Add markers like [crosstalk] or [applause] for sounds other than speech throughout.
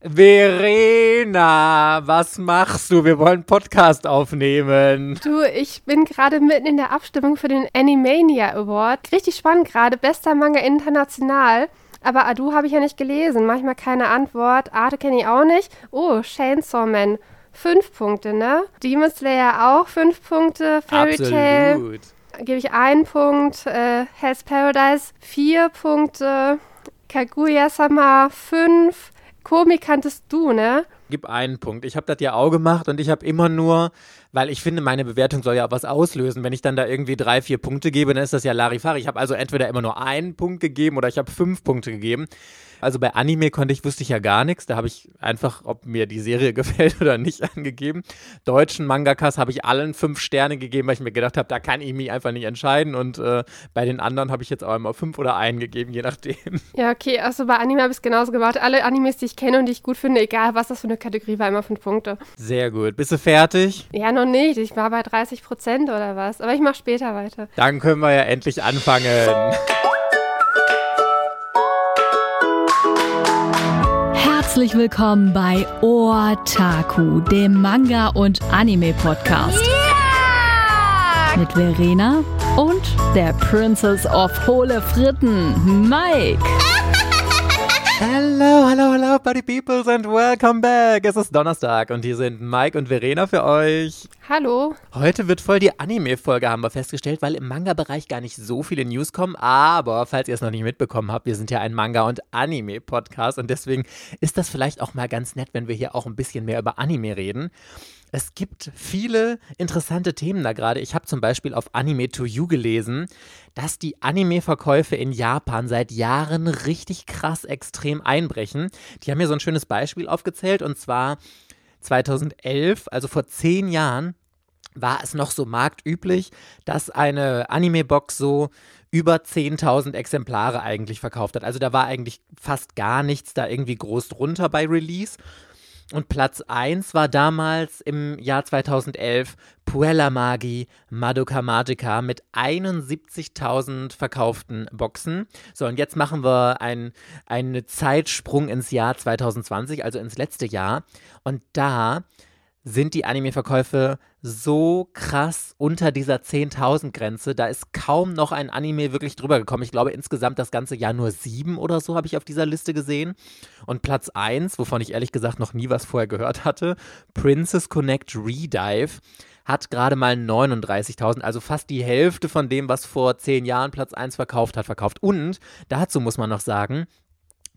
Verena, was machst du? Wir wollen Podcast aufnehmen. Du, ich bin gerade mitten in der Abstimmung für den Animania Award. Richtig spannend gerade. Bester Manga international. Aber Adu habe ich ja nicht gelesen. Manchmal keine Antwort. Arte kenne ich auch nicht. Oh, Chainsaw Man. Fünf Punkte, ne? Demon Slayer auch fünf Punkte. Fairy Tail gebe ich einen Punkt. Äh, Hell's Paradise vier Punkte. Kaguya-sama fünf. Komik kanntest du, ne? Gib einen Punkt. Ich habe das ja auch gemacht und ich habe immer nur, weil ich finde, meine Bewertung soll ja auch was auslösen. Wenn ich dann da irgendwie drei, vier Punkte gebe, dann ist das ja Larifari. Ich habe also entweder immer nur einen Punkt gegeben oder ich habe fünf Punkte gegeben. Also bei Anime konnte ich, wusste ich ja gar nichts. Da habe ich einfach, ob mir die Serie [laughs] gefällt oder nicht, angegeben. Deutschen Mangakas habe ich allen fünf Sterne gegeben, weil ich mir gedacht habe, da kann ich mich einfach nicht entscheiden. Und äh, bei den anderen habe ich jetzt auch immer fünf oder einen gegeben, je nachdem. [laughs] Ja, okay. Also bei Anime habe ich es genauso gemacht. Alle Animes, die ich kenne und die ich gut finde, egal was das für eine Kategorie war, immer fünf Punkte. Sehr gut. Bist du fertig? Ja, noch nicht. Ich war bei 30 Prozent oder was. Aber ich mache später weiter. Dann können wir ja endlich anfangen. Herzlich willkommen bei Otaku, dem Manga- und Anime-Podcast. Yeah! Mit Verena und der Princess of Hohle Fritten, Mike. Hello, hello, hello, Buddy Peoples and welcome back. Es ist Donnerstag und hier sind Mike und Verena für euch. Hallo. Heute wird voll die Anime-Folge, haben wir festgestellt, weil im Manga-Bereich gar nicht so viele News kommen. Aber falls ihr es noch nicht mitbekommen habt, wir sind ja ein Manga- und Anime-Podcast und deswegen ist das vielleicht auch mal ganz nett, wenn wir hier auch ein bisschen mehr über Anime reden. Es gibt viele interessante Themen da gerade. Ich habe zum Beispiel auf Anime to You gelesen, dass die Anime-Verkäufe in Japan seit Jahren richtig krass extrem einbrechen. Die haben mir so ein schönes Beispiel aufgezählt und zwar 2011, also vor zehn Jahren, war es noch so marktüblich, dass eine Anime-Box so über 10.000 Exemplare eigentlich verkauft hat. Also da war eigentlich fast gar nichts da irgendwie groß drunter bei Release. Und Platz 1 war damals im Jahr 2011 Puella Magi Madoka Magica mit 71.000 verkauften Boxen. So, und jetzt machen wir einen Zeitsprung ins Jahr 2020, also ins letzte Jahr. Und da sind die Anime-Verkäufe so krass unter dieser 10.000 Grenze. Da ist kaum noch ein Anime wirklich drüber gekommen. Ich glaube insgesamt das ganze Jahr nur sieben oder so habe ich auf dieser Liste gesehen. Und Platz 1, wovon ich ehrlich gesagt noch nie was vorher gehört hatte, Princess Connect Redive hat gerade mal 39.000, also fast die Hälfte von dem, was vor zehn Jahren Platz 1 verkauft hat, verkauft. Und dazu muss man noch sagen,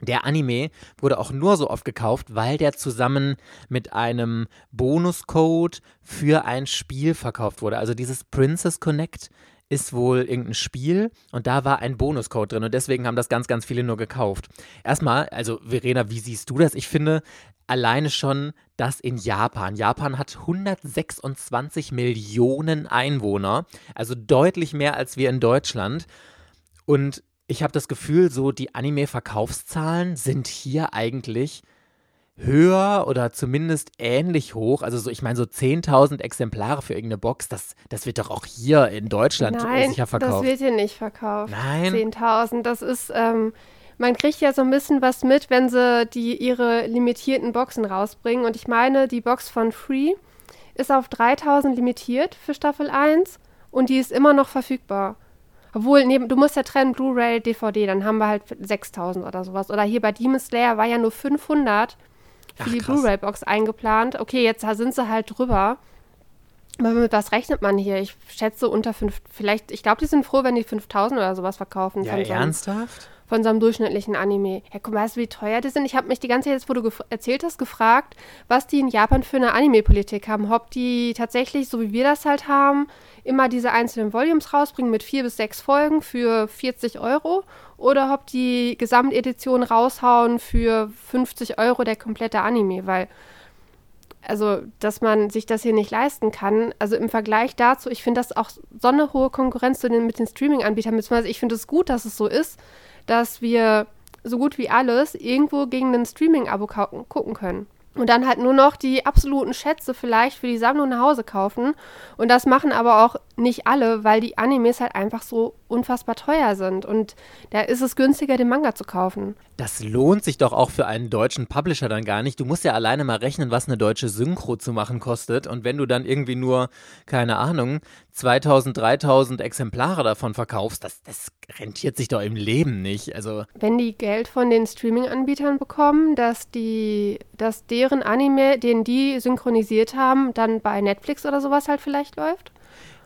der Anime wurde auch nur so oft gekauft, weil der zusammen mit einem Bonuscode für ein Spiel verkauft wurde. Also dieses Princess Connect ist wohl irgendein Spiel und da war ein Bonuscode drin und deswegen haben das ganz, ganz viele nur gekauft. Erstmal, also Verena, wie siehst du das? Ich finde alleine schon das in Japan. Japan hat 126 Millionen Einwohner, also deutlich mehr als wir in Deutschland. Und ich habe das Gefühl, so die Anime-Verkaufszahlen sind hier eigentlich höher oder zumindest ähnlich hoch. Also so, ich meine, so 10.000 Exemplare für irgendeine Box, das, das wird doch auch hier in Deutschland Nein, sicher verkauft. das wird hier nicht verkauft. Nein. 10.000, das ist, ähm, man kriegt ja so ein bisschen was mit, wenn sie die ihre limitierten Boxen rausbringen. Und ich meine, die Box von Free ist auf 3.000 limitiert für Staffel 1 und die ist immer noch verfügbar. Obwohl, nee, du musst ja trennen Blu-ray, DVD, dann haben wir halt 6000 oder sowas. Oder hier bei Demon Slayer war ja nur 500 für Ach, die. Blu-ray-Box eingeplant. Okay, jetzt sind sie halt drüber. Aber mit was rechnet man hier? Ich schätze unter 5, vielleicht, ich glaube, die sind froh, wenn die 5000 oder sowas verkaufen. Ja, von so einem- ernsthaft? von so einem durchschnittlichen Anime. Ja, guck, weißt du, wie teuer die sind? Ich habe mich die ganze Zeit, jetzt, wo du erzählt hast, gefragt, was die in Japan für eine Anime-Politik haben. Ob die tatsächlich, so wie wir das halt haben, immer diese einzelnen Volumes rausbringen mit vier bis sechs Folgen für 40 Euro oder ob die Gesamtedition raushauen für 50 Euro der komplette Anime, weil also, dass man sich das hier nicht leisten kann. Also im Vergleich dazu, ich finde das auch so eine hohe Konkurrenz zu den, mit den Streaming-Anbietern, beziehungsweise ich finde es gut, dass es so ist, dass wir so gut wie alles irgendwo gegen ein Streaming-Abo gucken können. Und dann halt nur noch die absoluten Schätze vielleicht für die Sammlung nach Hause kaufen. Und das machen aber auch nicht alle, weil die Animes halt einfach so unfassbar teuer sind. Und da ist es günstiger, den Manga zu kaufen. Das lohnt sich doch auch für einen deutschen Publisher dann gar nicht. Du musst ja alleine mal rechnen, was eine deutsche Synchro zu machen kostet. Und wenn du dann irgendwie nur, keine Ahnung, 2000, 3000 Exemplare davon verkaufst, das, das rentiert sich doch im Leben nicht. Also wenn die Geld von den Streaming-Anbietern bekommen, dass die, dass deren Anime, den die synchronisiert haben, dann bei Netflix oder sowas halt vielleicht läuft?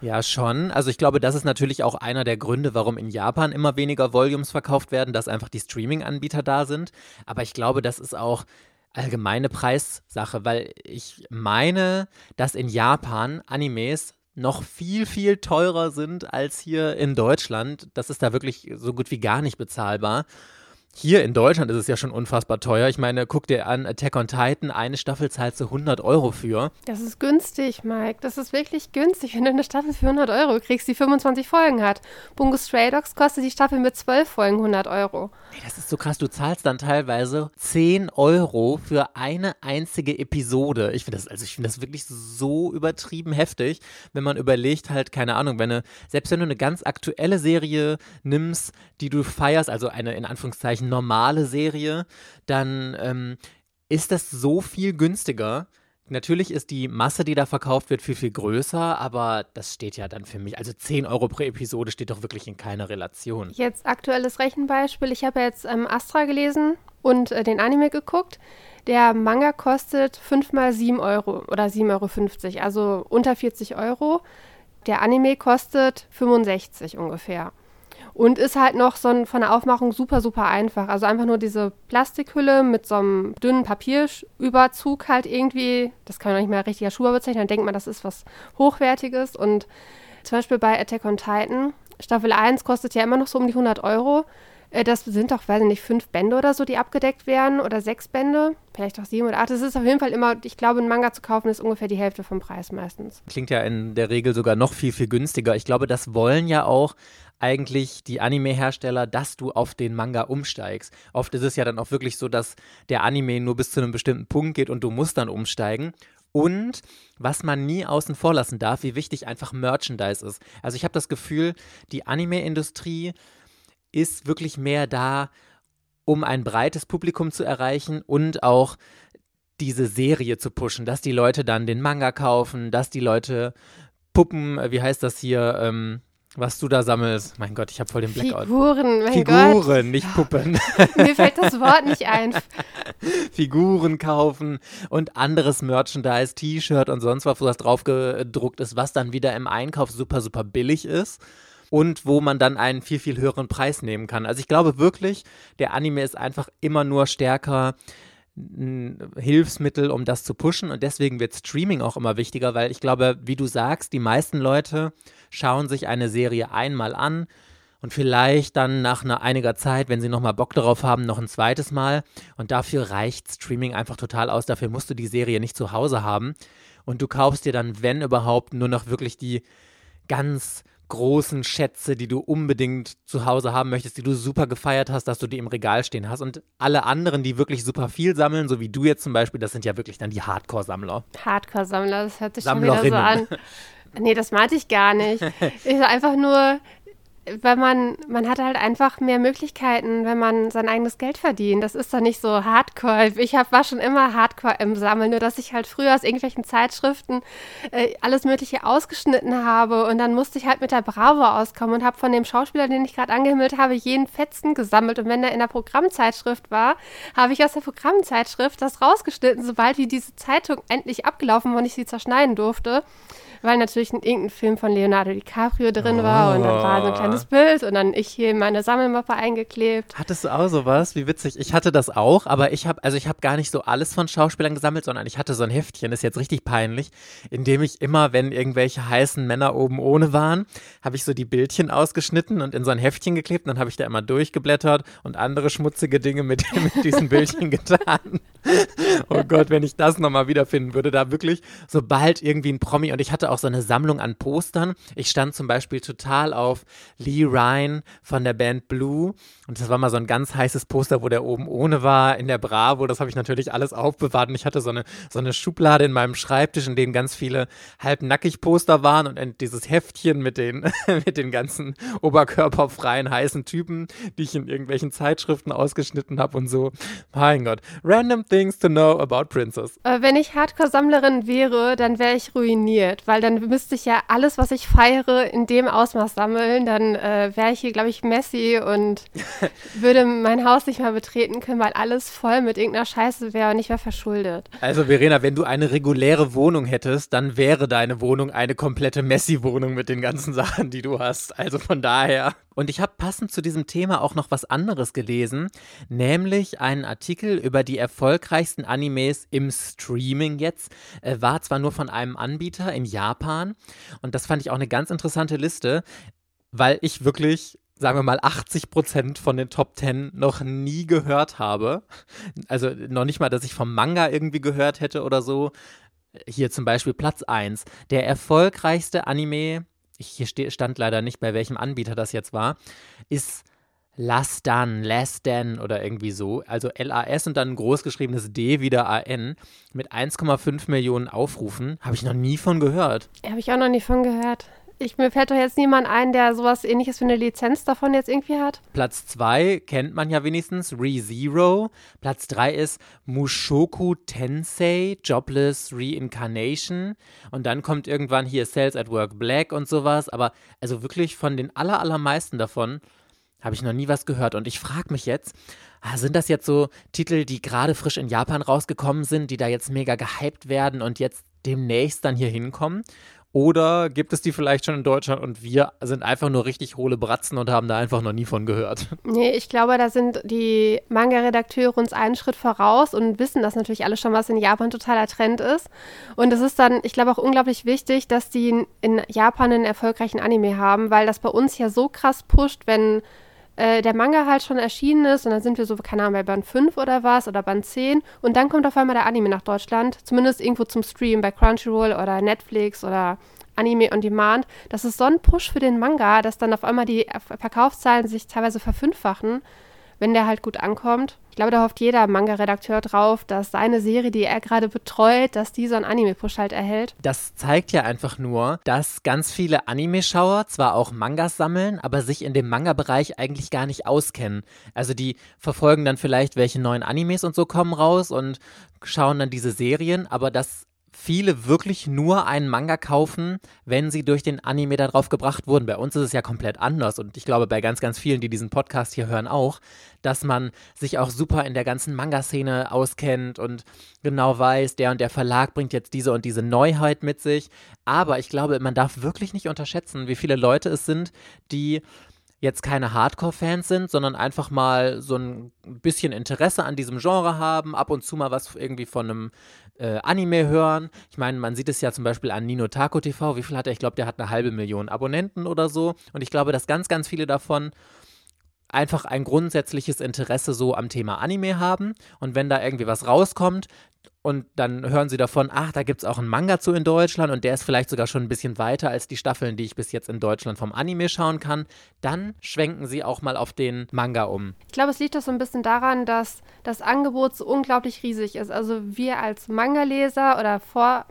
Ja, schon. Also ich glaube, das ist natürlich auch einer der Gründe, warum in Japan immer weniger Volumes verkauft werden, dass einfach die Streaming-Anbieter da sind. Aber ich glaube, das ist auch allgemeine Preissache, weil ich meine, dass in Japan Animes noch viel, viel teurer sind als hier in Deutschland. Das ist da wirklich so gut wie gar nicht bezahlbar. Hier in Deutschland ist es ja schon unfassbar teuer. Ich meine, guck dir an, Attack on Titan, eine Staffel zahlst du 100 Euro für. Das ist günstig, Mike. Das ist wirklich günstig, wenn du eine Staffel für 100 Euro kriegst, die 25 Folgen hat. Bungo Stray Dogs kostet die Staffel mit 12 Folgen 100 Euro. Ey, das ist so krass. Du zahlst dann teilweise 10 Euro für eine einzige Episode. Ich finde das, also ich finde das wirklich so übertrieben heftig, wenn man überlegt halt, keine Ahnung, wenn eine, selbst wenn du eine ganz aktuelle Serie nimmst, die du feierst, also eine in Anführungszeichen normale Serie, dann ähm, ist das so viel günstiger. Natürlich ist die Masse, die da verkauft wird, viel, viel größer, aber das steht ja dann für mich. Also 10 Euro pro Episode steht doch wirklich in keiner Relation. Jetzt aktuelles Rechenbeispiel. Ich habe jetzt ähm, Astra gelesen und äh, den Anime geguckt. Der Manga kostet 5 mal 7 Euro oder 7,50 Euro, also unter 40 Euro. Der Anime kostet 65 ungefähr. Und ist halt noch so von der Aufmachung super, super einfach. Also einfach nur diese Plastikhülle mit so einem dünnen Papierüberzug halt irgendwie. Das kann man nicht mehr richtiger Schuhe bezeichnen. Dann denkt man, das ist was Hochwertiges. Und zum Beispiel bei Attack on Titan, Staffel 1 kostet ja immer noch so um die 100 Euro. Äh, das sind doch, weiß ich nicht, fünf Bände oder so, die abgedeckt werden oder sechs Bände, vielleicht auch sieben oder acht. Das ist auf jeden Fall immer, ich glaube, ein Manga zu kaufen ist ungefähr die Hälfte vom Preis meistens. Klingt ja in der Regel sogar noch viel, viel günstiger. Ich glaube, das wollen ja auch eigentlich die Anime-Hersteller, dass du auf den Manga umsteigst. Oft ist es ja dann auch wirklich so, dass der Anime nur bis zu einem bestimmten Punkt geht und du musst dann umsteigen. Und was man nie außen vor lassen darf, wie wichtig einfach Merchandise ist. Also ich habe das Gefühl, die Anime-Industrie ist wirklich mehr da, um ein breites Publikum zu erreichen und auch diese Serie zu pushen, dass die Leute dann den Manga kaufen, dass die Leute Puppen, wie heißt das hier, ähm, was du da sammelst. Mein Gott, ich habe voll den Blackout. Figuren, mein Figuren, Gott. nicht Puppen. [laughs] Mir fällt das Wort nicht ein. Figuren kaufen und anderes Merchandise, T-Shirt und sonst was, wo das drauf gedruckt ist, was dann wieder im Einkauf super, super billig ist und wo man dann einen viel, viel höheren Preis nehmen kann. Also ich glaube wirklich, der Anime ist einfach immer nur stärker ein Hilfsmittel, um das zu pushen. Und deswegen wird Streaming auch immer wichtiger, weil ich glaube, wie du sagst, die meisten Leute schauen sich eine Serie einmal an und vielleicht dann nach einer, einiger Zeit, wenn sie nochmal Bock darauf haben, noch ein zweites Mal. Und dafür reicht Streaming einfach total aus. Dafür musst du die Serie nicht zu Hause haben. Und du kaufst dir dann, wenn überhaupt, nur noch wirklich die ganz großen Schätze, die du unbedingt zu Hause haben möchtest, die du super gefeiert hast, dass du die im Regal stehen hast. Und alle anderen, die wirklich super viel sammeln, so wie du jetzt zum Beispiel, das sind ja wirklich dann die Hardcore-Sammler. Hardcore-Sammler, das hört sich schon wieder so an. Nee, das meinte ich gar nicht. [laughs] Ich einfach nur, weil man, man hat halt einfach mehr Möglichkeiten, wenn man sein eigenes Geld verdient. Das ist doch nicht so hardcore. Ich hab, war schon immer hardcore im Sammeln, nur dass ich halt früher aus irgendwelchen Zeitschriften äh, alles Mögliche ausgeschnitten habe und dann musste ich halt mit der Bravo auskommen und habe von dem Schauspieler, den ich gerade angehimmelt habe, jeden Fetzen gesammelt und wenn er in der Programmzeitschrift war, habe ich aus der Programmzeitschrift das rausgeschnitten, sobald wie diese Zeitung endlich abgelaufen war und ich sie zerschneiden durfte weil natürlich irgendein Film von Leonardo DiCaprio drin war und dann war so ein kleines Bild und dann ich hier in meine Sammelmappe eingeklebt. Hattest du auch sowas? Wie witzig. Ich hatte das auch, aber ich habe also ich habe gar nicht so alles von Schauspielern gesammelt, sondern ich hatte so ein Heftchen, das ist jetzt richtig peinlich, in dem ich immer, wenn irgendwelche heißen Männer oben ohne waren, habe ich so die Bildchen ausgeschnitten und in so ein Heftchen geklebt und dann habe ich da immer durchgeblättert und andere schmutzige Dinge mit, [laughs] mit diesen Bildchen getan. oh Gott, wenn ich das nochmal wiederfinden würde, da wirklich sobald irgendwie ein Promi und ich hatte auch so eine Sammlung an Postern. Ich stand zum Beispiel total auf Lee Ryan von der Band Blue und das war mal so ein ganz heißes Poster, wo der oben ohne war in der Bravo. Das habe ich natürlich alles aufbewahrt und ich hatte so eine, so eine Schublade in meinem Schreibtisch, in denen ganz viele halbnackig Poster waren und dieses Heftchen mit den, [laughs] mit den ganzen oberkörperfreien heißen Typen, die ich in irgendwelchen Zeitschriften ausgeschnitten habe und so. Mein Gott. Random things to know about Princess. Äh, wenn ich Hardcore-Sammlerin wäre, dann wäre ich ruiniert, weil dann müsste ich ja alles, was ich feiere, in dem Ausmaß sammeln. Dann äh, wäre ich hier, glaube ich, messy und [laughs] [laughs] würde mein Haus nicht mehr betreten können, weil alles voll mit irgendeiner Scheiße wäre und ich wäre verschuldet. Also Verena, wenn du eine reguläre Wohnung hättest, dann wäre deine Wohnung eine komplette Messi-Wohnung mit den ganzen Sachen, die du hast. Also von daher. Und ich habe passend zu diesem Thema auch noch was anderes gelesen, nämlich einen Artikel über die erfolgreichsten Animes im Streaming jetzt. Äh, war zwar nur von einem Anbieter in Japan und das fand ich auch eine ganz interessante Liste, weil ich wirklich sagen wir mal, 80 Prozent von den Top 10 noch nie gehört habe. Also noch nicht mal, dass ich vom Manga irgendwie gehört hätte oder so. Hier zum Beispiel Platz 1. Der erfolgreichste Anime hier stand leider nicht, bei welchem Anbieter das jetzt war, ist Last Done, Last Done oder irgendwie so. Also L-A-S und dann ein großgeschriebenes D wieder A-N mit 1,5 Millionen Aufrufen. Habe ich noch nie von gehört. Habe ich auch noch nie von gehört. Ich, mir fällt doch jetzt niemand ein, der sowas ähnliches wie eine Lizenz davon jetzt irgendwie hat. Platz 2 kennt man ja wenigstens, ReZero. Platz 3 ist Mushoku Tensei, Jobless Reincarnation. Und dann kommt irgendwann hier Sales at Work Black und sowas. Aber also wirklich von den aller, allermeisten davon habe ich noch nie was gehört. Und ich frage mich jetzt, ah, sind das jetzt so Titel, die gerade frisch in Japan rausgekommen sind, die da jetzt mega gehypt werden und jetzt demnächst dann hier hinkommen? Oder gibt es die vielleicht schon in Deutschland und wir sind einfach nur richtig hohle Bratzen und haben da einfach noch nie von gehört? [laughs] Nee, ich glaube, da sind die Manga-Redakteure uns einen Schritt voraus und wissen das natürlich alle schon, was in Japan totaler Trend ist. Und es ist dann, ich glaube, auch unglaublich wichtig, dass die in Japan einen erfolgreichen Anime haben, weil das bei uns ja so krass pusht, wenn äh, der Manga halt schon erschienen ist. Und dann sind wir so, keine Ahnung, bei Band 5 oder was oder Band 10 und dann kommt auf einmal der Anime nach Deutschland, zumindest irgendwo zum Stream bei Crunchyroll oder Netflix oder Anime on Demand. Das ist so ein Push für den Manga, dass dann auf einmal die Verkaufszahlen sich teilweise verfünffachen wenn der halt gut ankommt. Ich glaube, da hofft jeder Manga-Redakteur drauf, dass seine Serie, die er gerade betreut, dass die so einen Anime-Push halt erhält. Das zeigt ja einfach nur, dass ganz viele Anime-Schauer zwar auch Mangas sammeln, aber sich in dem Manga-Bereich eigentlich gar nicht auskennen. Also die verfolgen dann vielleicht, welche neuen Animes und so kommen raus und schauen dann diese Serien, aber das viele wirklich nur einen Manga kaufen, wenn sie durch den Anime darauf gebracht wurden. Bei uns ist es ja komplett anders und ich glaube bei ganz, ganz vielen, die diesen Podcast hier hören, auch, dass man sich auch super in der ganzen Manga-Szene auskennt und genau weiß, der und der Verlag bringt jetzt diese und diese Neuheit mit sich. Aber ich glaube, man darf wirklich nicht unterschätzen, wie viele Leute es sind, die jetzt keine Hardcore-Fans sind, sondern einfach mal so ein bisschen Interesse an diesem Genre haben, ab und zu mal was irgendwie von einem äh, Anime hören. Ich meine, man sieht es ja zum Beispiel an Nino Taco TV. Wie viel hat er? Ich glaube, der hat eine halbe Million Abonnenten oder so. Und ich glaube, dass ganz, ganz viele davon einfach ein grundsätzliches Interesse so am Thema Anime haben. Und wenn da irgendwie was rauskommt, und dann hören sie davon, ach, da gibt es auch einen Manga zu in Deutschland und der ist vielleicht sogar schon ein bisschen weiter als die Staffeln, die ich bis jetzt in Deutschland vom Anime schauen kann, dann schwenken sie auch mal auf den Manga um. Ich glaube, es liegt doch so ein bisschen daran, dass das Angebot so unglaublich riesig ist. Also wir als Manga-Leser oder vor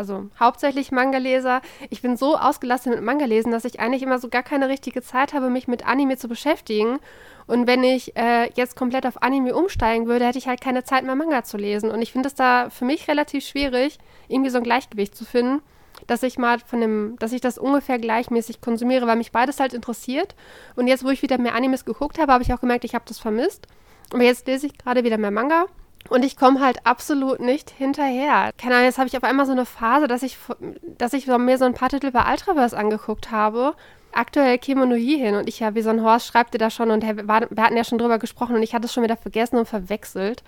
also hauptsächlich Manga-Leser. Ich bin so ausgelastet mit Manga-Lesen, dass ich eigentlich immer so gar keine richtige Zeit habe, mich mit Anime zu beschäftigen. Und wenn ich äh, jetzt komplett auf Anime umsteigen würde, hätte ich halt keine Zeit mehr, Manga zu lesen. Und ich finde es da für mich relativ schwierig, irgendwie so ein Gleichgewicht zu finden, dass ich mal von dem, dass ich das ungefähr gleichmäßig konsumiere, weil mich beides halt interessiert. Und jetzt, wo ich wieder mehr Animes geguckt habe, habe ich auch gemerkt, ich habe das vermisst. Aber jetzt lese ich gerade wieder mehr Manga und ich komme halt absolut nicht hinterher. Keine Ahnung, jetzt habe ich auf einmal so eine Phase, dass ich, dass ich mir so ein paar Titel bei Ultraverse angeguckt habe. Aktuell käme nur hier hin und ich ja, wie so ein Horst schreibt ihr da schon und wir hatten ja schon drüber gesprochen und ich hatte es schon wieder vergessen und verwechselt.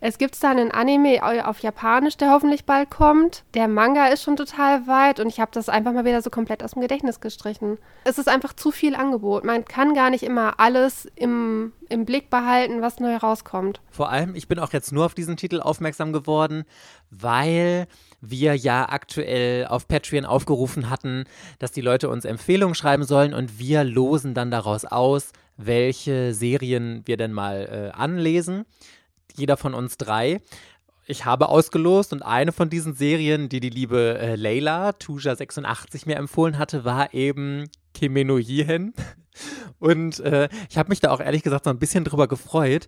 Es gibt da einen Anime auf Japanisch, der hoffentlich bald kommt. Der Manga ist schon total weit und ich habe das einfach mal wieder so komplett aus dem Gedächtnis gestrichen. Es ist einfach zu viel Angebot. Man kann gar nicht immer alles im, im Blick behalten, was neu rauskommt. Vor allem, ich bin auch jetzt nur auf diesen Titel aufmerksam geworden, weil wir ja aktuell auf Patreon aufgerufen hatten, dass die Leute uns Empfehlungen schreiben sollen und wir losen dann daraus aus, welche Serien wir denn mal äh, anlesen jeder von uns drei. Ich habe ausgelost und eine von diesen Serien, die die liebe äh, Leila, Tuja86, mir empfohlen hatte, war eben Kimeno Hihen. [laughs] Und äh, ich habe mich da auch ehrlich gesagt so ein bisschen drüber gefreut,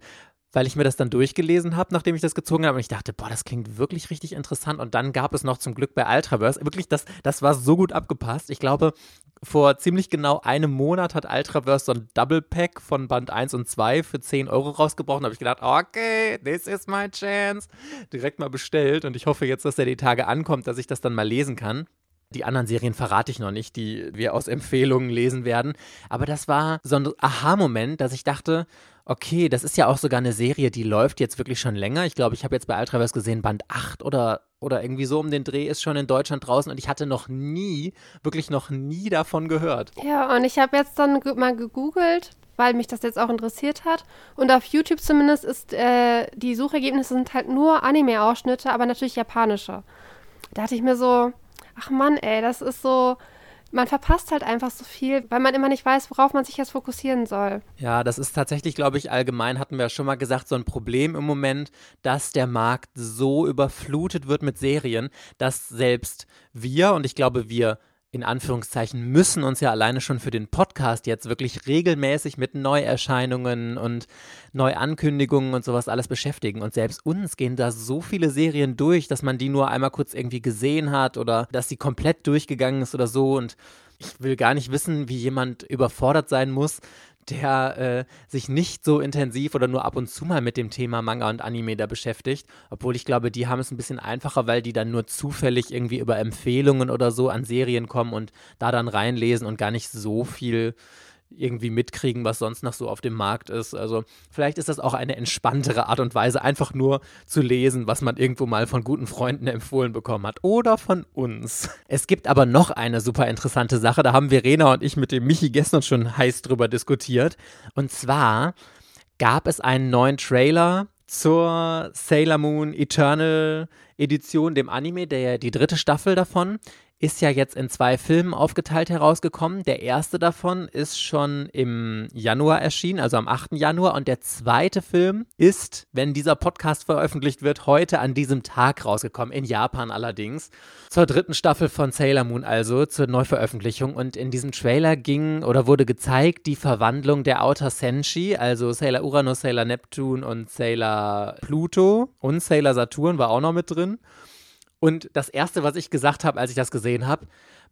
weil ich mir das dann durchgelesen habe, nachdem ich das gezogen habe. Und ich dachte, boah, das klingt wirklich richtig interessant. Und dann gab es noch zum Glück bei Ultraverse, wirklich, das, das war so gut abgepasst. Ich glaube, vor ziemlich genau einem Monat hat Ultraverse so ein Double Pack von Band 1 und 2 für 10 Euro rausgebrochen. Da habe ich gedacht, okay, this is my chance. Direkt mal bestellt. Und ich hoffe jetzt, dass er die Tage ankommt, dass ich das dann mal lesen kann. Die anderen Serien verrate ich noch nicht, die wir aus Empfehlungen lesen werden. Aber das war so ein Aha-Moment, dass ich dachte, okay, das ist ja auch sogar eine Serie, die läuft jetzt wirklich schon länger. Ich glaube, ich habe jetzt bei Ultraverse gesehen, Band 8 oder, oder irgendwie so um den Dreh ist schon in Deutschland draußen und ich hatte noch nie, wirklich noch nie davon gehört. Ja, und ich habe jetzt dann mal gegoogelt, weil mich das jetzt auch interessiert hat. Und auf YouTube zumindest ist, äh, die Suchergebnisse sind halt nur Anime-Ausschnitte, aber natürlich japanische. Da dachte ich mir so, ach Mann, ey, das ist so, man verpasst halt einfach so viel, weil man immer nicht weiß, worauf man sich jetzt fokussieren soll. Ja, das ist tatsächlich, glaube ich, allgemein, hatten wir ja schon mal gesagt, so ein Problem im Moment, dass der Markt so überflutet wird mit Serien, dass selbst wir, und ich glaube, wir in Anführungszeichen müssen uns ja alleine schon für den Podcast jetzt wirklich regelmäßig mit Neuerscheinungen und Neuankündigungen und sowas alles beschäftigen. Und selbst uns gehen da so viele Serien durch, dass man die nur einmal kurz irgendwie gesehen hat oder dass sie komplett durchgegangen ist oder so. Und ich will gar nicht wissen, wie jemand überfordert sein muss, der äh, sich nicht so intensiv oder nur ab und zu mal mit dem Thema Manga und Anime da beschäftigt. Obwohl ich glaube, die haben es ein bisschen einfacher, weil die dann nur zufällig irgendwie über Empfehlungen oder so an Serien kommen und da dann reinlesen und gar nicht so viel irgendwie mitkriegen, was sonst noch so auf dem Markt ist. Also vielleicht ist das auch eine entspanntere Art und Weise, einfach nur zu lesen, was man irgendwo mal von guten Freunden empfohlen bekommen hat. Oder von uns. Es gibt aber noch eine super interessante Sache, da haben Verena und ich mit dem Michi gestern schon heiß drüber diskutiert. Und zwar gab es einen neuen Trailer zur Sailor Moon Eternal Edition, dem Anime, der die dritte Staffel davon ist ja jetzt in zwei Filmen aufgeteilt herausgekommen. Der erste davon ist schon im Januar erschienen, also am 8. Januar. Und der zweite Film ist, wenn dieser Podcast veröffentlicht wird, heute an diesem Tag rausgekommen, in Japan allerdings. Zur dritten Staffel von Sailor Moon, also zur Neuveröffentlichung. Und in diesem Trailer ging oder wurde gezeigt die Verwandlung der Outer Senshi, also Sailor Uranus, Sailor Neptune und Sailor Pluto. Und Sailor Saturn war auch noch mit drin. Und das Erste, was ich gesagt habe, als ich das gesehen habe,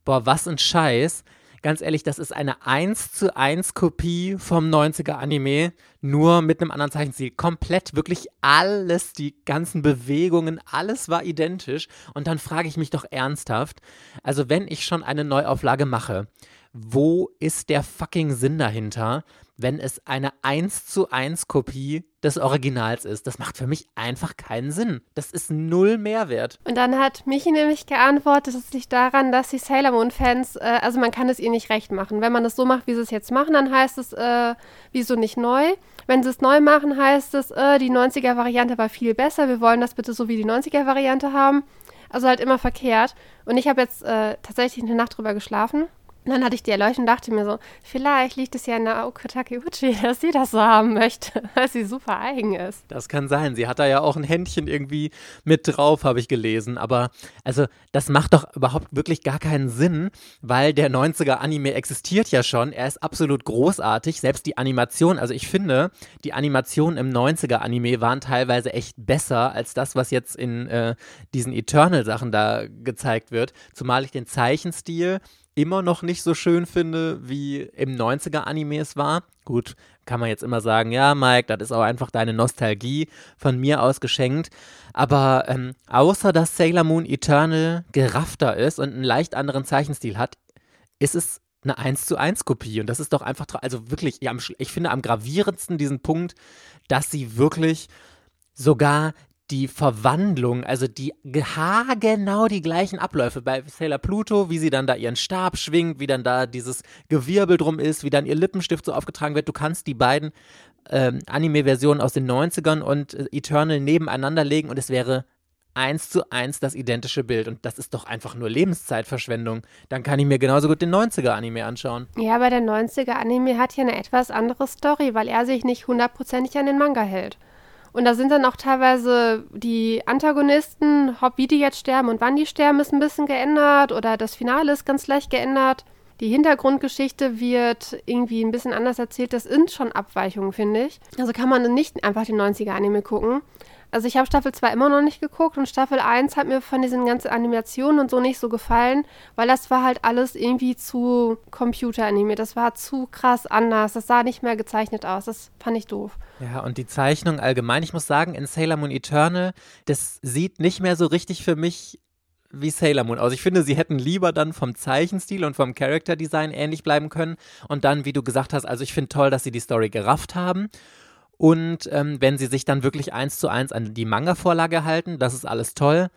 boah, was ein Scheiß. Ganz ehrlich, das ist eine 1 zu 1 Kopie vom 90er Anime, nur mit einem anderen Zeichenstil. Komplett, wirklich alles, die ganzen Bewegungen, alles war identisch. Und dann frage ich mich doch ernsthaft, also wenn ich schon eine Neuauflage mache, wo ist der fucking Sinn dahinter, wenn es eine 1 zu 1 Kopie des Originals ist. Das macht für mich einfach keinen Sinn. Das ist null Mehrwert. Und dann hat Michi nämlich geantwortet, es liegt daran, dass die Sailor Moon-Fans, äh, also man kann es ihr nicht recht machen. Wenn man es so macht, wie sie es jetzt machen, dann heißt es, äh, wieso nicht neu? Wenn sie es neu machen, heißt es, äh, die 90er-Variante war viel besser. Wir wollen das bitte so wie die 90er-Variante haben. Also halt immer verkehrt. Und ich habe jetzt äh, tatsächlich eine Nacht drüber geschlafen und dann hatte ich die Erleuchtung und dachte mir so, vielleicht liegt es ja an Naoko Takeuchi, [laughs] dass sie das so haben möchte, weil sie super eigen ist. Das kann sein. Sie hat da ja auch ein Händchen irgendwie mit drauf, habe ich gelesen. Aber also, das macht doch überhaupt wirklich gar keinen Sinn, weil der 90er-Anime existiert ja schon. Er ist absolut großartig. Selbst die Animation, also ich finde, die Animationen im 90er-Anime waren teilweise echt besser als das, was jetzt in äh, diesen Eternal-Sachen da gezeigt wird. Zumal ich den Zeichenstil immer noch nicht so schön finde, wie im 90er-Anime es war. Gut, kann man jetzt immer sagen, ja, Mike, das ist auch einfach deine Nostalgie von mir aus geschenkt. Aber ähm, außer dass Sailor Moon Eternal geraffter ist und einen leicht anderen Zeichenstil hat, ist es eine 1 zu 1 Kopie. Und das ist doch einfach, also wirklich, ja, ich finde am gravierendsten diesen Punkt, dass sie wirklich sogar die Verwandlung, also die genau die gleichen Abläufe bei Sailor Pluto, wie sie dann da ihren Stab schwingt, wie dann da dieses Gewirbel drum ist, wie dann ihr Lippenstift so aufgetragen wird. Du kannst die beiden ähm, Anime-Versionen aus den 90ern und äh, Eternal nebeneinander legen und es wäre eins zu eins das identische Bild. Und das ist doch einfach nur Lebenszeitverschwendung. Dann kann ich mir genauso gut den 90er-Anime anschauen. Ja, aber der 90er-Anime hat ja eine etwas andere Story, weil er sich nicht hundertprozentig an den Manga hält. Und da sind dann auch teilweise die Antagonisten, ob wie die jetzt sterben und wann die sterben, ist ein bisschen geändert oder das Finale ist ganz leicht geändert. Die Hintergrundgeschichte wird irgendwie ein bisschen anders erzählt. Das sind schon Abweichungen, finde ich. Also kann man nicht einfach den 90er-Anime gucken. Also ich habe Staffel 2 immer noch nicht geguckt und Staffel 1 hat mir von diesen ganzen Animationen und so nicht so gefallen, weil das war halt alles irgendwie zu Computeranimiert. Das war zu krass anders. Das sah nicht mehr gezeichnet aus. Das fand ich doof. Ja, und die Zeichnung allgemein, ich muss sagen, in Sailor Moon Eternal, das sieht nicht mehr so richtig für mich wie Sailor Moon aus. Ich finde, sie hätten lieber dann vom Zeichenstil und vom Character Design ähnlich bleiben können. Und dann, wie du gesagt hast, also ich finde toll, dass sie die Story gerafft haben. Und ähm, wenn sie sich dann wirklich eins zu eins an die Manga-Vorlage halten, das ist alles toll.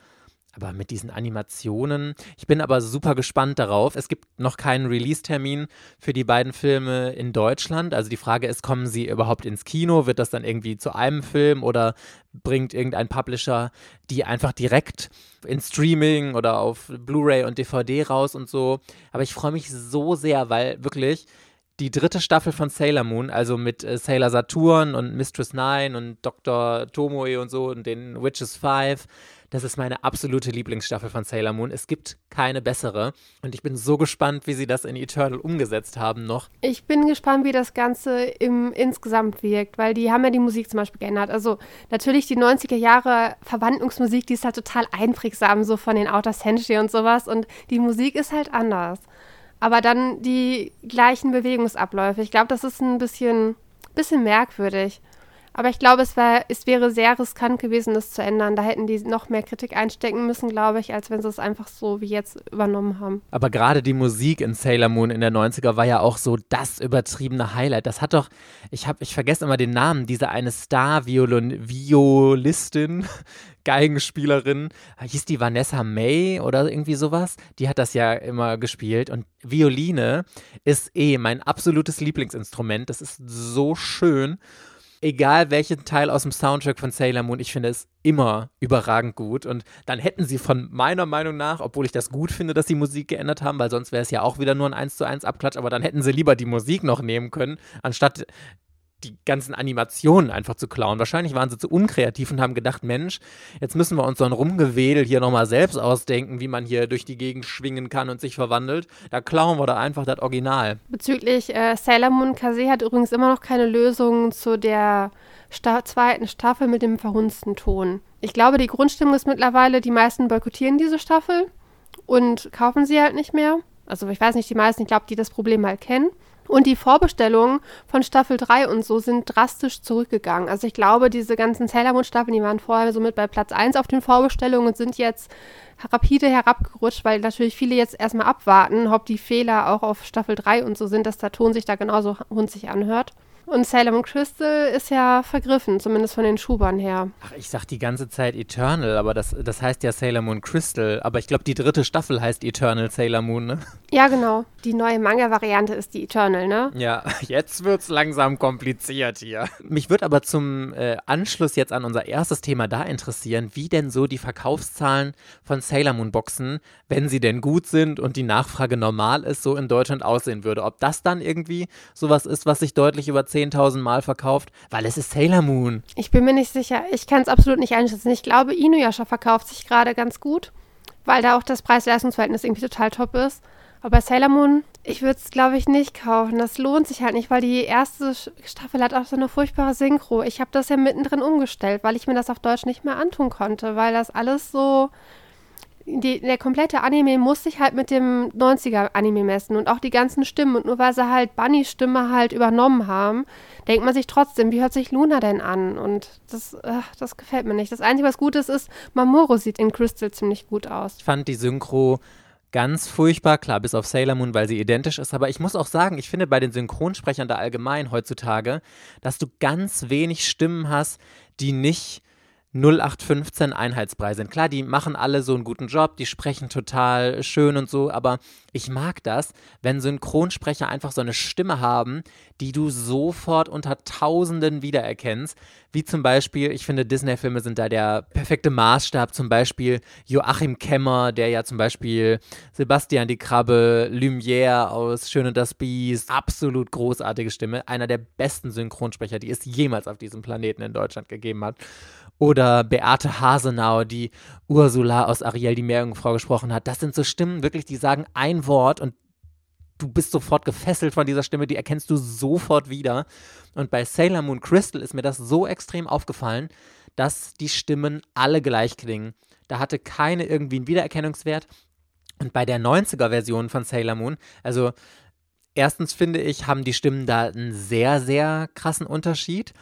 Aber mit diesen Animationen, ich bin aber super gespannt darauf. Es gibt noch keinen Release-Termin für die beiden Filme in Deutschland. Also die Frage ist, kommen sie überhaupt ins Kino? Wird das dann irgendwie zu einem Film oder bringt irgendein Publisher die einfach direkt in Streaming oder auf Blu-ray und DVD raus und so? Aber ich freue mich so sehr, weil wirklich die dritte Staffel von Sailor Moon, also mit äh, Sailor Saturn und Mistress Nine und Dr. Tomoe und so und den Witches Five. Das ist meine absolute Lieblingsstaffel von Sailor Moon. Es gibt keine bessere. Und ich bin so gespannt, wie sie das in Eternal umgesetzt haben noch. Ich bin gespannt, wie das Ganze im, insgesamt wirkt, weil die haben ja die Musik zum Beispiel geändert. Also natürlich die 90er Jahre Verwandlungsmusik, die ist halt total einprägsam, so von den Outer Century und sowas. Und die Musik ist halt anders aber dann die gleichen Bewegungsabläufe. Ich glaube, das ist ein bisschen, bisschen merkwürdig. Aber ich glaube, es, wär, es wäre sehr riskant gewesen, das zu ändern. Da hätten die noch mehr Kritik einstecken müssen, glaube ich, als wenn sie es einfach so wie jetzt übernommen haben. Aber gerade die Musik in Sailor Moon in der 90er war ja auch so das übertriebene Highlight. Das hat doch, ich habe, ich vergesse immer den Namen, diese eine Star-Violistin, [laughs] Geigenspielerin, hieß die Vanessa May oder irgendwie sowas. Die hat das ja immer gespielt. Und Violine ist eh mein absolutes Lieblingsinstrument. Das ist so schön egal welchen Teil aus dem Soundtrack von Sailor Moon, ich finde es immer überragend gut. Und dann hätten sie von meiner Meinung nach, obwohl ich das gut finde, dass sie Musik geändert haben, weil sonst wäre es ja auch wieder nur ein 1 zu 1 Abklatsch, aber dann hätten sie lieber die Musik noch nehmen können, anstatt die ganzen Animationen einfach zu klauen. Wahrscheinlich waren sie zu unkreativ und haben gedacht, Mensch, jetzt müssen wir uns so ein Rumgewedel hier nochmal selbst ausdenken, wie man hier durch die Gegend schwingen kann und sich verwandelt. Da klauen wir da einfach das Original. Bezüglich äh, Sailor Moon Kase hat übrigens immer noch keine Lösung zu der Sta zweiten Staffel mit dem verhunzten Ton. Ich glaube, die Grundstimmung ist mittlerweile, die meisten boykottieren diese Staffel und kaufen sie halt nicht mehr. Also ich weiß nicht, die meisten, ich glaube, die das Problem mal kennen. Und die Vorbestellungen von Staffel 3 und so sind drastisch zurückgegangen. Also ich glaube, diese ganzen Sailor Moon Staffeln, die waren vorher somit bei Platz 1 auf den Vorbestellungen und sind jetzt rapide herabgerutscht, weil natürlich viele jetzt erstmal abwarten, ob die Fehler auch auf Staffel 3 und so sind, dass der Ton sich da genauso hunzig anhört. Und Sailor Moon Crystal ist ja vergriffen, zumindest von den Schubern her. Ach, ich sag die ganze Zeit Eternal, aber das, das heißt ja Sailor Moon Crystal. Aber ich glaube, die dritte Staffel heißt Eternal Sailor Moon, ne? Ja, genau. Die neue Manga-Variante ist die Eternal, ne? Ja, [laughs] jetzt wird's langsam kompliziert hier. Mich würde aber zum äh, Anschluss jetzt an unser erstes Thema da interessieren, wie denn so die Verkaufszahlen von Sailor Moon Boxen, wenn sie denn gut sind und die Nachfrage normal ist, so in Deutschland aussehen würde. Ob das dann irgendwie sowas ist, was sich deutlich über 10 10.000 Mal verkauft, weil es ist Sailor Moon. Ich bin mir nicht sicher. Ich kann es absolut nicht einschätzen. Ich glaube, Inuyasha verkauft sich gerade ganz gut, weil da auch das Preis-Leistungs-Verhältnis irgendwie total top ist. Aber Sailor Moon, ich würde es, glaube ich, nicht kaufen. Das lohnt sich halt nicht, weil die erste Staffel hat auch so eine furchtbare Synchro. Ich habe das ja mittendrin umgestellt, weil ich mir das auf Deutsch nicht mehr antun konnte, weil das alles so die, der komplette Anime muss sich halt mit dem 90er-Anime messen und auch die ganzen Stimmen. Und nur weil sie halt Bunnys Stimme halt übernommen haben, denkt man sich trotzdem, wie hört sich Luna denn an? Und das, ach, das gefällt mir nicht. Das Einzige, was gut ist, ist, Mamoru sieht in Crystal ziemlich gut aus. Ich fand die Synchro ganz furchtbar, klar, bis auf Sailor Moon, weil sie identisch ist. Aber ich muss auch sagen, ich finde bei den Synchronsprechern da allgemein heutzutage, dass du ganz wenig Stimmen hast, die nicht 0815 Einheitsbrei sind. Klar, die machen alle so einen guten Job, die sprechen total schön und so, aber ich mag das, wenn Synchronsprecher einfach so eine Stimme haben, die du sofort unter Tausenden wiedererkennst. Wie zum Beispiel, ich finde, Disney-Filme sind da der perfekte Maßstab. Zum Beispiel Joachim Kemmer, der ja zum Beispiel Sebastian die Krabbe, Lumière aus Schön und das Biest, absolut großartige Stimme. Einer der besten Synchronsprecher, die es jemals auf diesem Planeten in Deutschland gegeben hat. Oder Beate Hasenau, die Ursula aus Ariel die Meerjungfrau gesprochen hat. Das sind so Stimmen, wirklich, die sagen ein Wort und du bist sofort gefesselt von dieser Stimme, die erkennst du sofort wieder. Und bei Sailor Moon Crystal ist mir das so extrem aufgefallen, dass die Stimmen alle gleich klingen. Da hatte keine irgendwie einen Wiedererkennungswert. Und bei der 90er-Version von Sailor Moon, also erstens finde ich, haben die Stimmen da einen sehr, sehr krassen Unterschied.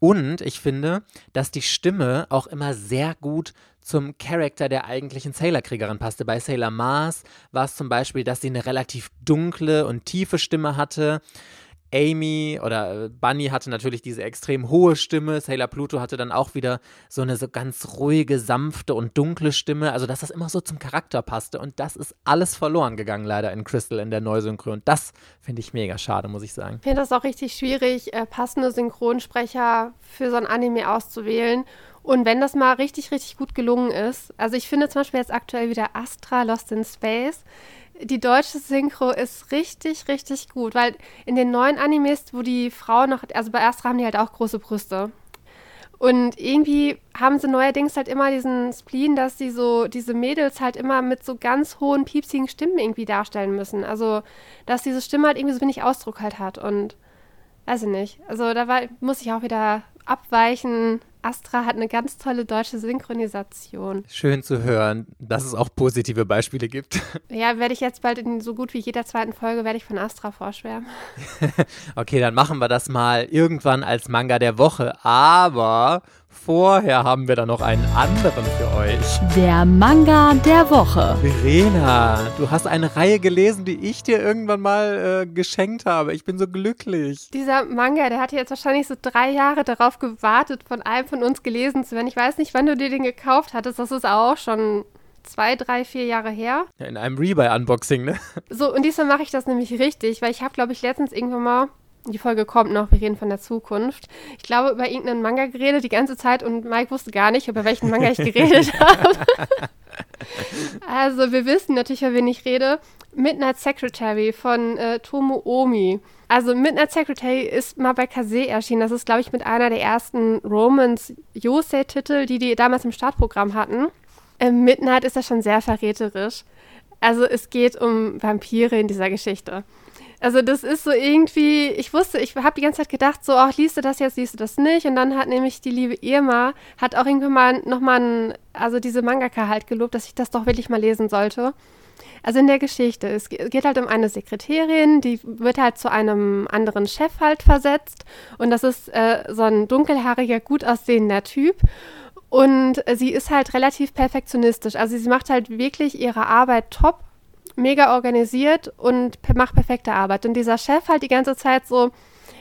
Und ich finde, dass die Stimme auch immer sehr gut zum Charakter der eigentlichen Sailor-Kriegerin passte. Bei Sailor Mars war es zum Beispiel, dass sie eine relativ dunkle und tiefe Stimme hatte. Amy oder äh, Bunny hatte natürlich diese extrem hohe Stimme. Sailor Pluto hatte dann auch wieder so eine so ganz ruhige, sanfte und dunkle Stimme. Also, dass das immer so zum Charakter passte. Und das ist alles verloren gegangen, leider in Crystal in der Neusynchro. Und das finde ich mega schade, muss ich sagen. Ich finde das auch richtig schwierig, äh, passende Synchronsprecher für so ein Anime auszuwählen. Und wenn das mal richtig, richtig gut gelungen ist, also ich finde zum Beispiel jetzt aktuell wieder Astra Lost in Space die deutsche Synchro ist richtig, richtig gut, weil in den neuen Animes, wo die Frauen noch, also bei Astra haben die halt auch große Brüste. Und irgendwie haben sie neuerdings halt immer diesen Spleen, dass sie so, diese Mädels halt immer mit so ganz hohen, piepsigen Stimmen irgendwie darstellen müssen. Also, dass diese Stimme halt irgendwie so wenig Ausdruck halt hat. Und weiß ich nicht. Also, da war, muss ich auch wieder abweichen. Astra hat eine ganz tolle deutsche Synchronisation. Schön zu hören, dass es auch positive Beispiele gibt. [laughs] Ja, werde ich jetzt bald in so gut wie jeder zweiten Folge werde ich von Astra vorschwärmen. [laughs] okay, dann machen wir das mal irgendwann als Manga der Woche. Aber Vorher haben wir da noch einen anderen für euch. Der Manga der Woche. Verena, du hast eine Reihe gelesen, die ich dir irgendwann mal äh, geschenkt habe. Ich bin so glücklich. Dieser Manga, der hat jetzt wahrscheinlich so drei Jahre darauf gewartet, von einem von uns gelesen zu werden. Ich weiß nicht, wann du dir den gekauft hattest. Das ist auch schon zwei, drei, vier Jahre her. Ja, in einem Rebuy-Unboxing, ne? So, und diesmal mache ich das nämlich richtig, weil ich habe, glaube ich, letztens irgendwann mal die Folge kommt noch, wir reden von der Zukunft. Ich glaube, über irgendeinen Manga geredet die ganze Zeit und Mike wusste gar nicht, über welchen Manga ich geredet [laughs] habe. also, wir wissen natürlich, über wen ich rede. Midnight Secretary von äh, Tomo Omi. Also, Midnight Secretary ist mal bei Kase erschienen. Das ist, glaube ich, mit einer der ersten Romans Yosei-Titel, die die damals im Startprogramm hatten. Äh, Midnight ist ja schon sehr verräterisch. Also, es geht um Vampire in dieser Geschichte. Also das ist so irgendwie, ich wusste, ich habe die ganze Zeit gedacht, so, ach, liest du das jetzt, liest du das nicht? Und dann hat nämlich die liebe Irma, hat auch irgendwann mal nochmal, also diese Mangaka halt gelobt, dass ich das doch wirklich mal lesen sollte. Also in der Geschichte, es geht halt um eine Sekretärin, die wird halt zu einem anderen Chef halt versetzt. Und das ist äh, so ein dunkelhaariger, gut aussehender Typ. Und äh, sie ist halt relativ perfektionistisch. Also sie macht halt wirklich ihre Arbeit top mega organisiert und macht perfekte Arbeit. Und dieser Chef halt die ganze Zeit so,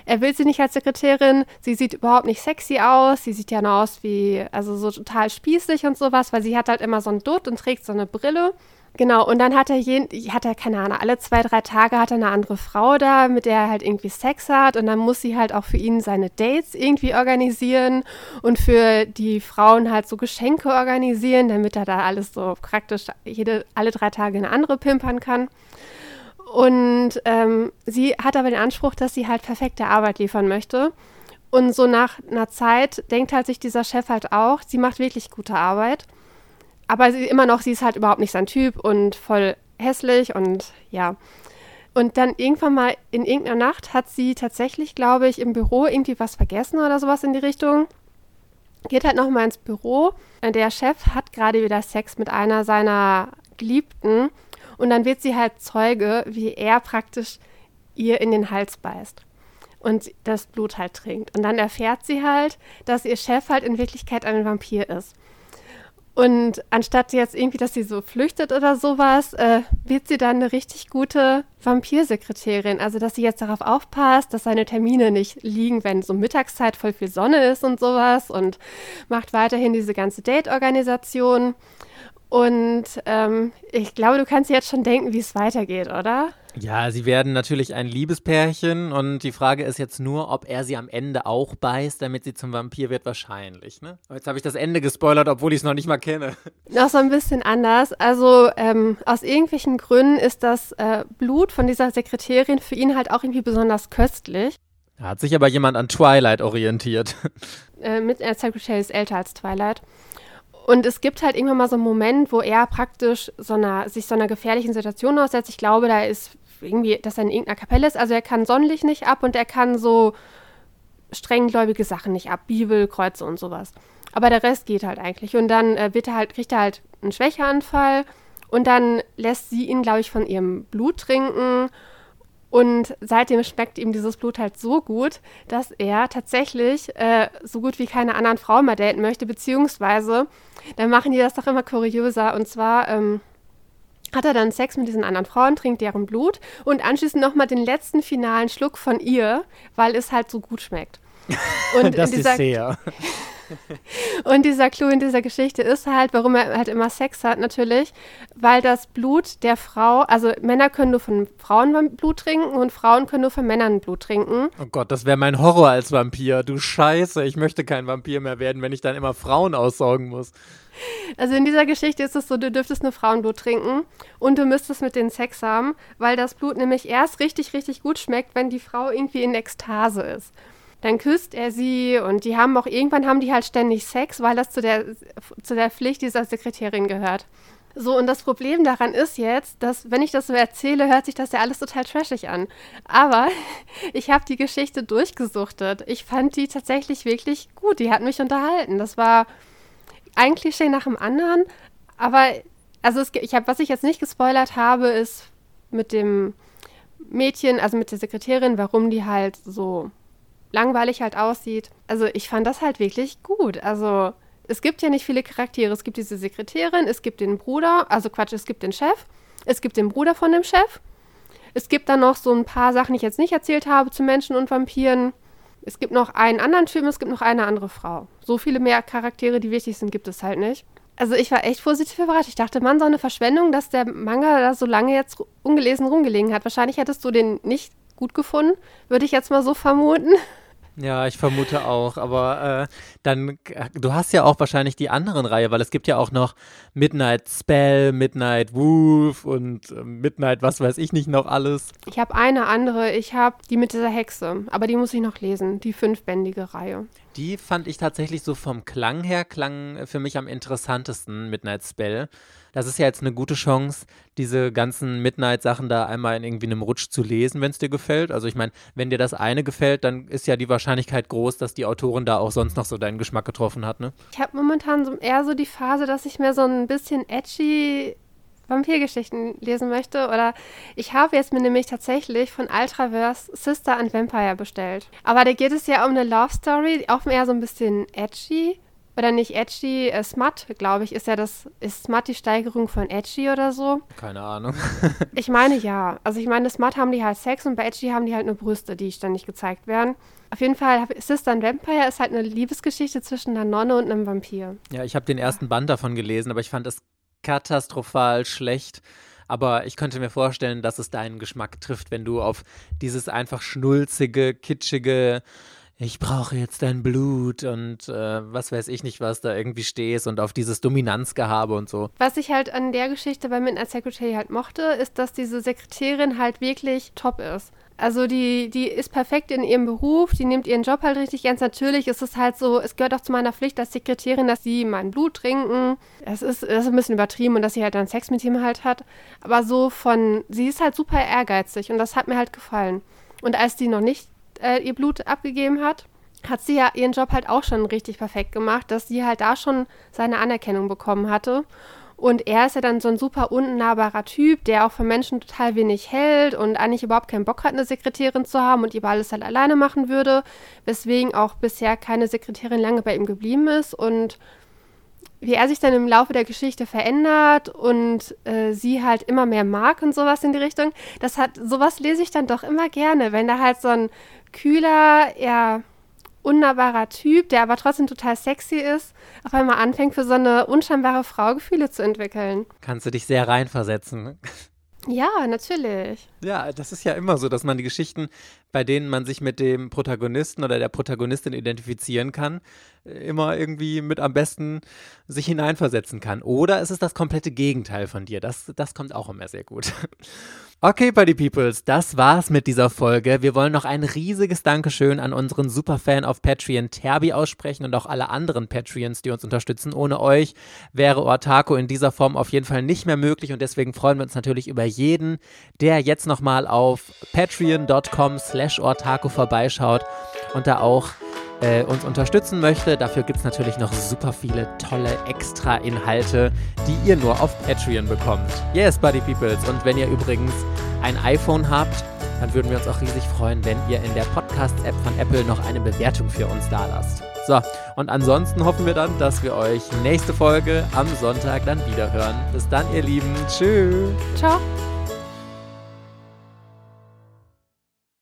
er will sie nicht als Sekretärin, sie sieht überhaupt nicht sexy aus, sie sieht ja noch aus wie, also so total spießig und sowas, weil sie hat halt immer so einen Dutt und trägt so eine Brille. Genau, und dann hat er, jeden, hat er, keine Ahnung, alle zwei, drei Tage hat er eine andere Frau da, mit der er halt irgendwie Sex hat und dann muss sie halt auch für ihn seine Dates irgendwie organisieren und für die Frauen halt so Geschenke organisieren, damit er da alles so praktisch jede, alle drei Tage eine andere pimpern kann. Und ähm, sie hat aber den Anspruch, dass sie halt perfekte Arbeit liefern möchte. Und so nach einer Zeit denkt halt sich dieser Chef halt auch, sie macht wirklich gute Arbeit aber sie immer noch, sie ist halt überhaupt nicht sein Typ und voll hässlich und ja. Und dann irgendwann mal in irgendeiner Nacht hat sie tatsächlich, glaube ich, im Büro irgendwie was vergessen oder sowas in die Richtung. Geht halt nochmal ins Büro. Der Chef hat gerade wieder Sex mit einer seiner Geliebten. Und dann wird sie halt Zeuge, wie er praktisch ihr in den Hals beißt und das Blut halt trinkt. Und dann erfährt sie halt, dass ihr Chef halt in Wirklichkeit ein Vampir ist. Und anstatt jetzt irgendwie, dass sie so flüchtet oder sowas, äh, wird sie dann eine richtig gute Vampirsekretärin. Also, dass sie jetzt darauf aufpasst, dass seine Termine nicht liegen, wenn so Mittagszeit voll viel Sonne ist und sowas. Und macht weiterhin diese ganze Date-Organisation. Und ähm, ich glaube, du kannst jetzt schon denken, wie es weitergeht, oder? Ja, sie werden natürlich ein Liebespärchen und die Frage ist jetzt nur, ob er sie am Ende auch beißt, damit sie zum Vampir wird, wahrscheinlich. Ne? Jetzt habe ich das Ende gespoilert, obwohl ich es noch nicht mal kenne. [laughs] Noch so ein bisschen anders. Also ähm, aus irgendwelchen Gründen ist das äh, Blut von dieser Sekretärin für ihn halt auch irgendwie besonders köstlich. Da hat sich aber jemand an Twilight orientiert. [laughs] Äh, mit äh, Secretary ist älter als Twilight. Und es gibt halt irgendwann mal so einen Moment, wo er praktisch so einer, sich so einer gefährlichen Situation aussetzt. Ich glaube, da ist irgendwie, dass er in irgendeiner Kapelle ist. Also er kann Sonnenlicht nicht ab und er kann so strenggläubige Sachen nicht ab, Bibel, Kreuze und sowas. Aber der Rest geht halt eigentlich. Und dann äh, wird er halt, kriegt er halt einen Schwächeanfall und dann lässt sie ihn, glaube ich, von ihrem Blut trinken. Und seitdem schmeckt ihm dieses Blut halt so gut, dass er tatsächlich äh, so gut wie keine anderen Frauen mehr daten möchte, beziehungsweise dann machen die das doch immer kuriöser. Und zwar ähm, hat er dann Sex mit diesen anderen Frauen, trinkt deren Blut und anschließend nochmal den letzten finalen Schluck von ihr, weil es halt so gut schmeckt. [laughs] Und das dieser, ist sehr. [laughs] Und dieser Clou in dieser Geschichte ist halt, warum er halt immer Sex hat, natürlich, weil das Blut der Frau, also Männer können nur von Frauen Blut trinken und Frauen können nur von Männern Blut trinken. Oh Gott, das wäre mein Horror als Vampir. Du Scheiße, ich möchte kein Vampir mehr werden, wenn ich dann immer Frauen aussaugen muss. Also in dieser Geschichte ist es so, du dürftest nur Frauenblut trinken und du müsstest mit denen Sex haben, weil das Blut nämlich erst richtig, richtig gut schmeckt, wenn die Frau irgendwie in Ekstase ist dann küsst er sie und die haben auch irgendwann haben die halt ständig Sex, weil das zu der, zu der Pflicht dieser Sekretärin gehört. So, und das Problem daran ist jetzt, dass, wenn ich das so erzähle, hört sich das ja alles total trashig an. Aber [laughs] ich habe die Geschichte durchgesuchtet. Ich fand die tatsächlich wirklich gut. Die hat mich unterhalten. Das war ein Klischee nach dem anderen. Aber, also, es, ich hab, was ich jetzt nicht gespoilert habe, ist mit dem Mädchen, also mit der Sekretärin, warum die halt so langweilig halt aussieht. Also ich fand das halt wirklich gut. Also es gibt ja nicht viele Charaktere. Es gibt diese Sekretärin, es gibt den Bruder, also Quatsch, es gibt den Chef, es gibt den Bruder von dem Chef. Es gibt dann noch so ein paar Sachen, die ich jetzt nicht erzählt habe zu Menschen und Vampiren. Es gibt noch einen anderen Typen, es gibt noch eine andere Frau. So viele mehr Charaktere, die wichtig sind, gibt es halt nicht. Also ich war echt positiv überrascht. Ich dachte, man, so eine Verschwendung, dass der Manga da so lange jetzt ungelesen rumgelegen hat. Wahrscheinlich hättest du den nicht gut gefunden, würde ich jetzt mal so vermuten. Ja, ich vermute auch. Aber äh, dann, du hast ja auch wahrscheinlich die anderen Reihe, weil es gibt ja auch noch Midnight Spell, Midnight Wolf und äh, Midnight, was weiß ich nicht noch alles. Ich habe eine andere. Ich habe die mit dieser Hexe, aber die muss ich noch lesen. Die fünfbändige Reihe. Die fand ich tatsächlich so vom Klang her, klang für mich am interessantesten, Midnight Spell das ist ja jetzt eine gute Chance, diese ganzen Midnight-Sachen da einmal in irgendwie einem Rutsch zu lesen, wenn es dir gefällt. Also ich meine, wenn dir das eine gefällt, dann ist ja die Wahrscheinlichkeit groß, dass die Autorin da auch sonst noch so deinen Geschmack getroffen hat, ne? Ich habe momentan so eher so die Phase, dass ich mir so ein bisschen edgy Vampirgeschichten lesen möchte. Oder ich habe jetzt mir nämlich tatsächlich von Ultraverse Sister and Vampire bestellt. Aber da geht es ja um eine Love Story, auch eher so ein bisschen edgy oder nicht edgy, äh, Smut, glaube ich, ist ja das, ist Smut die Steigerung von edgy oder so? Keine Ahnung. [laughs] ich meine ja. Also ich meine, Smut haben die halt Sex und bei edgy haben die halt nur Brüste, die ständig gezeigt werden. Auf jeden Fall, Sister and Vampire ist halt eine Liebesgeschichte zwischen einer Nonne und einem Vampir. Ja, ich habe den ersten Band davon gelesen, aber ich fand es katastrophal schlecht. Aber ich könnte mir vorstellen, dass es deinen Geschmack trifft, wenn du auf dieses einfach schnulzige, kitschige, ich brauche jetzt dein Blut und äh, was weiß ich nicht, was da irgendwie stehst und auf dieses Dominanzgehabe und so. Was ich halt an der Geschichte bei Midnight Secretary halt mochte, ist, dass diese Sekretärin halt wirklich top ist. Also die, die ist perfekt in ihrem Beruf, die nimmt ihren Job halt richtig ernst. Natürlich ist es halt so, es gehört auch zu meiner Pflicht als Sekretärin, dass sie mein Blut trinken. Das ist, das ist ein bisschen übertrieben und dass sie halt dann Sex mit ihm halt hat. Aber so von, sie ist halt super ehrgeizig und das hat mir halt gefallen. Und als die noch nicht äh, ihr Blut abgegeben hat, hat sie ja ihren Job halt auch schon richtig perfekt gemacht, dass sie halt da schon seine Anerkennung bekommen hatte. Und er ist ja dann so ein super unnahbarer Typ, der auch von Menschen total wenig hält und eigentlich überhaupt keinen Bock hat, eine Sekretärin zu haben und lieber alles halt alleine machen würde, weswegen auch bisher keine Sekretärin lange bei ihm geblieben ist. Und wie er sich dann im Laufe der Geschichte verändert und äh, sie halt immer mehr mag und sowas in die Richtung. Das hat, sowas lese ich dann doch immer gerne, wenn da halt so ein kühler, eher unnahbarer Typ, der aber trotzdem total sexy ist, auf einmal anfängt, für so eine unscheinbare Frau Gefühle zu entwickeln. Kannst du dich sehr reinversetzen. Ja, natürlich. Ja, das ist ja immer so, dass man die Geschichten, bei denen man sich mit dem Protagonisten oder der Protagonistin identifizieren kann, immer irgendwie mit am besten sich hineinversetzen kann. Oder es ist das komplette Gegenteil von dir. Das, das kommt auch immer sehr gut. Okay, Buddy Peoples, das war's mit dieser Folge. Wir wollen noch ein riesiges Dankeschön an unseren Superfan auf Patreon Terbi aussprechen und auch alle anderen Patreons, die uns unterstützen. Ohne euch wäre Ortaco in dieser Form auf jeden Fall nicht mehr möglich und deswegen freuen wir uns natürlich über jeden, der jetzt nochmal auf patreon.com slash Ortaco vorbeischaut und da auch äh, uns unterstützen möchte. Dafür gibt es natürlich noch super viele tolle Extra-Inhalte, die ihr nur auf Patreon bekommt. Yes, Buddy Peoples. Und wenn ihr übrigens ein iPhone habt, dann würden wir uns auch riesig freuen, wenn ihr in der Podcast-App von Apple noch eine Bewertung für uns da lasst. So, und ansonsten hoffen wir dann, dass wir euch nächste Folge am Sonntag dann wieder hören. Bis dann, ihr Lieben. Tschüss. Ciao.